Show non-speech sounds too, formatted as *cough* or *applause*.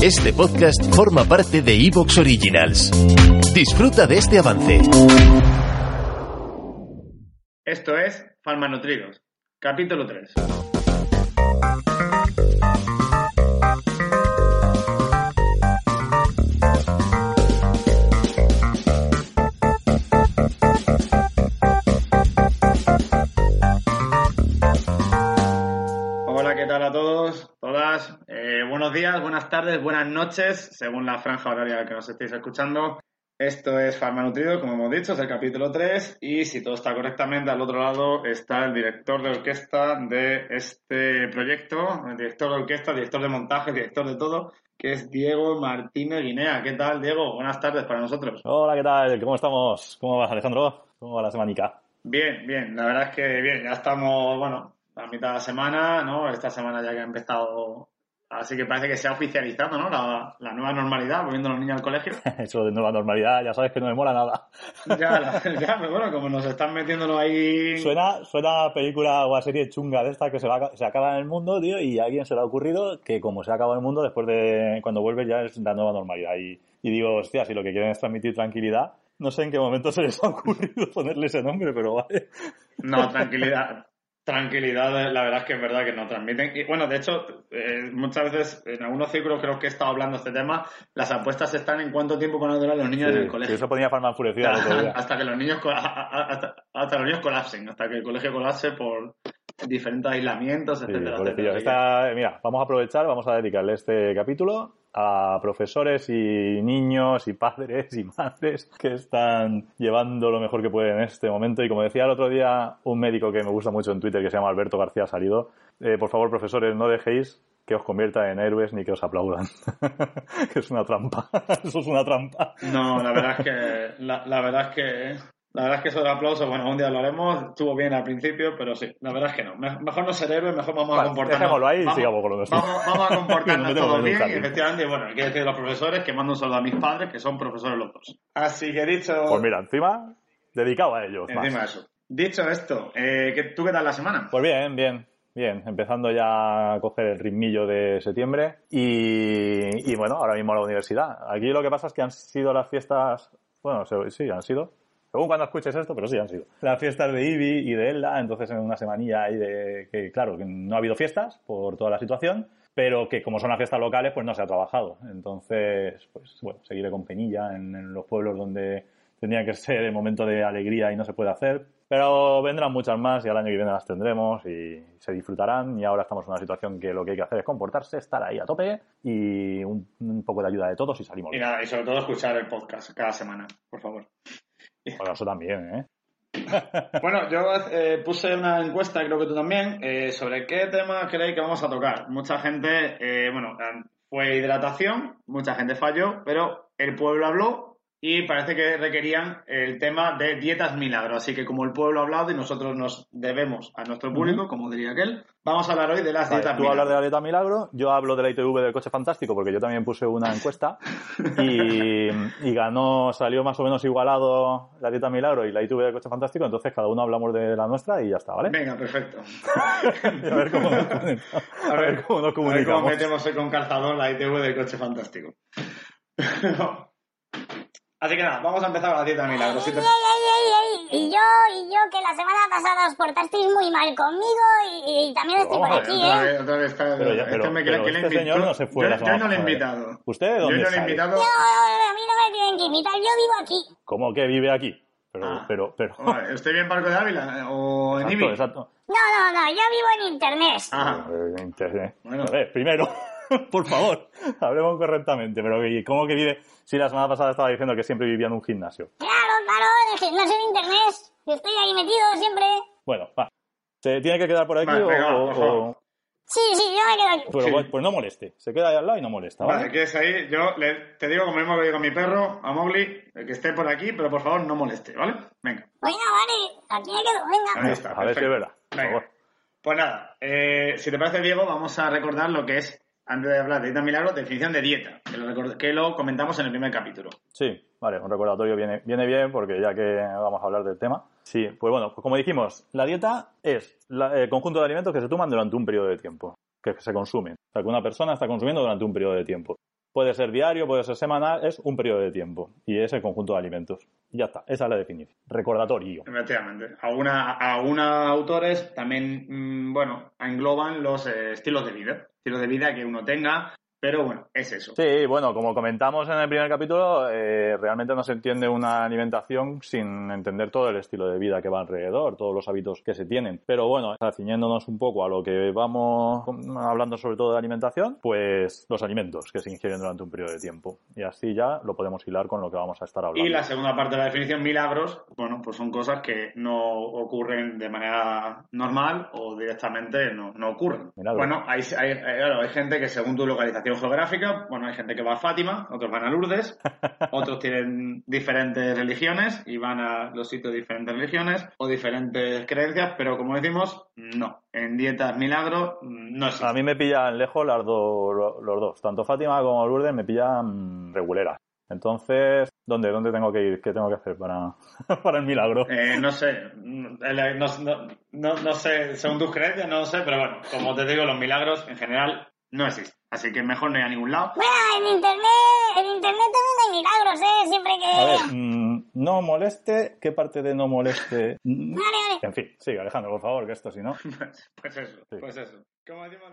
Este podcast forma parte de Evox Originals. Disfruta de este avance. Esto es Nutridos, capítulo 3. Buenos días, buenas tardes, buenas noches, según la franja horaria que nos estéis escuchando. Esto es Farma Nutrido, como hemos dicho, es el capítulo 3 y si todo está correctamente, al otro lado está el director de orquesta de este proyecto, el director de orquesta, director de montaje, director de todo, que es Diego Martínez Guinea. ¿Qué tal, Diego? Buenas tardes para nosotros. Hola, ¿qué tal? ¿Cómo estamos? ¿Cómo vas, Alejandro? ¿Cómo va la semanica? Bien, bien, la verdad es que bien, ya estamos, bueno, a mitad de la semana, ¿no? Esta semana ya que ha empezado Así que parece que se ha oficializado, ¿no? La, nueva normalidad, volviendo a los niños al colegio. *laughs* Eso de nueva normalidad, ya sabes que no me mola nada. ya, ya, pero bueno, como nos están metiéndolo ahí... Suena, suena película o a serie chunga de esta que se, va, se acaba en el mundo, tío, y a alguien se le ha ocurrido que como se ha acabado el mundo, después de cuando vuelve ya es la nueva normalidad. Y, y digo, hostia, si lo que quieren es transmitir tranquilidad, no sé en qué momento se les ha ocurrido *laughs* ponerle ese nombre, pero vale. No, tranquilidad. Tranquilidad, la verdad es que es verdad que no transmiten. Y bueno, de hecho, eh, muchas veces en algunos círculos creo que he estado hablando de este tema, las apuestas están en cuánto tiempo van a durar los niños en el colegio. Eso ponía forma enfurecida. *laughs* hasta que los niños hasta, *laughs* hasta, los niños colapsen, hasta que el colegio colapse por diferentes aislamientos, etcétera, mira, vamos a aprovechar, vamos a dedicarle este capítulo a profesores y niños y padres y madres que están llevando lo mejor que pueden en este momento. Y como decía el otro día un médico que me gusta mucho en Twitter, que se llama Alberto García Salido, eh, por favor, profesores, no dejéis que os convierta en héroes ni que os aplaudan. *laughs* que es una trampa. *laughs* Eso es una trampa. No, la verdad es que, la, la verdad es que la verdad es que eso de aplauso, bueno, un día lo haremos, estuvo bien al principio, pero sí, la verdad es que no. Mejor no ser héroe, mejor vamos a comportarnos. Dejémoslo ahí y sigamos con lo nuestro. Vamos, vamos a *laughs* comportarnos todos bien y efectivamente, bueno, hay que decir a los profesores que mando un saludo a mis padres, que son profesores los dos. Así que dicho... Pues mira, encima, dedicado a ellos. Encima eso. Dicho esto, eh, ¿tú qué tal la semana? Pues bien, bien. Bien, empezando ya a coger el ritmillo de septiembre y, y bueno, ahora mismo a la universidad. Aquí lo que pasa es que han sido las fiestas, bueno, sí, han sido según cuando escuches esto, pero sí han sido. Las fiestas de Ibi y de Elda, entonces en una semanilla ahí de que, claro, que no ha habido fiestas por toda la situación, pero que como son las fiestas locales, pues no se ha trabajado. Entonces, pues bueno, seguiré con penilla en, los pueblos donde tendría que ser el momento de alegría y no se puede hacer. Pero vendrán muchas más y al año que viene las tendremos y se disfrutarán. Y ahora estamos en una situación que lo que hay que hacer es comportarse, estar ahí a tope y un, poco de ayuda de todos y salimos. Y nada, y sobre todo escuchar el podcast cada semana, por favor. Bueno, eso también, ¿eh? *laughs* bueno, yo eh, puse una encuesta, creo que tú también, eh, sobre qué tema creéis que vamos a tocar. Mucha gente, eh, bueno, fue hidratación, mucha gente falló, pero el pueblo habló y parece que requerían el tema de dietas milagro. Así que como el pueblo ha hablado y nosotros nos debemos a nuestro público, como diría aquel, vamos a hablar hoy de las dietas tú milagro. Tú hablas de la dieta milagro, yo hablo de la ITV del coche fantástico, porque yo también puse una encuesta y, ganó, salió más o menos igualado la dieta milagro y la ITV del coche fantástico, entonces cada uno hablamos de la nuestra y ya está, ¿vale? Venga, perfecto. *laughs* a ver cómo nos, a ver, cómo nos comunicamos. A ver cómo metemos con calzador la ITV del coche fantástico. *laughs* Así que nada, vamos a empezar con la dieta de milagros. Y yo, y yo, que la semana pasada os portasteis muy mal conmigo y, también estoy por aquí, ¿eh? Otra vez, otra vez, pero, me cree que este señor no se fue yo, yo no le he invitado. ¿Usted dónde Yo no le he invitado. No, a mí no me tienen que invitar, yo vivo aquí. ¿Cómo que vive aquí? Pero, ah. pero, pero... ¿Estoy bien Parco de Ávila eh, o en Ibi? Exacto. No, no, no, yo vivo en Internet. Ah. En Internet. Bueno. A ver, primero... *laughs* por favor, hablemos correctamente. Pero ¿cómo que vive? Si la semana pasada estaba diciendo que siempre vivía en un gimnasio. Claro, claro, en el gimnasio de internet. Estoy ahí metido siempre. Bueno, va. ¿Se tiene que quedar por aquí o, Sí, sí, yo me quedo aquí. Pero, pues, pues no moleste. Se queda ahí al lado y no molesta. Vale, vale es ahí. Yo te digo, como mismo que digo a mi perro, a Mowgli, que esté por aquí, pero por favor no moleste, ¿vale? Venga. Venga, vale. Aquí me quedo. Venga. Ahí está. A ver si es verdad. Por favor. Pues nada, eh, si te parece, Diego, vamos a recordar lo que es antes de hablar de dieta milagro, definición de dieta, que lo, comentamos en el primer capítulo. Sí, vale, un recordatorio viene, viene bien porque ya que vamos a hablar del tema. Sí, pues bueno, pues como dijimos, la dieta es el conjunto de alimentos que se toman durante un periodo de tiempo, que se consumen. O sea, que una persona está consumiendo durante un periodo de tiempo. Puede ser diario, puede ser semanal, es un periodo de tiempo y es el conjunto de alimentos. Y ya está, esa es la definición. Recordatorio. Efectivamente. Algunos autores también, mm, bueno, engloban los eh, estilos de vida. Estilos de vida que uno tenga, pero bueno, es eso. Sí, bueno, como comentamos en el primer capítulo, eh, realmente no se entiende una alimentación sin entender todo el estilo de vida que va alrededor, todos los hábitos que se tienen. Pero bueno, ciñéndonos un poco a lo que vamos hablando sobre todo de alimentación, pues los alimentos que se ingieren durante un periodo de tiempo. Y así ya lo podemos hilar con lo que vamos a estar hablando. Y la segunda parte de la definición, milagros, bueno, pues son cosas que no ocurren de manera normal o directamente no, no ocurren. Milagros. Bueno, hay, hay, hay- claro, hay gente que según tu localización geográfica, bueno, hay gente que va a Fátima, otros van a Lourdes, *laughs* otros tienen diferentes religiones y van a los sitios de diferentes religiones o diferentes creencias, pero como decimos, no. En dietas milagros no existe. A mí me pillan lejos las lo- los dos. Tanto Fátima como Lourdes me pillan reguleras. Entonces, ¿dónde, dónde tengo que ir? ¿Qué tengo que hacer para, *laughs* para el milagro? Eh, no sé, no, no- no- no sé, según tus creencias, no lo sé, pero bueno, como te digo, los milagros en general no existen. Así que mejor no ir a ningún lado. Bueno, en internet, en internet también hay milagros, ¿eh? Siempre que... A ver, mm, no moleste. ¿Qué parte de no moleste? *laughs* Vale, vale. En fin, sigue Alejandro, por favor, que esto si no. *laughs* Pues, pues eso, Sí. pues eso. Como decimos.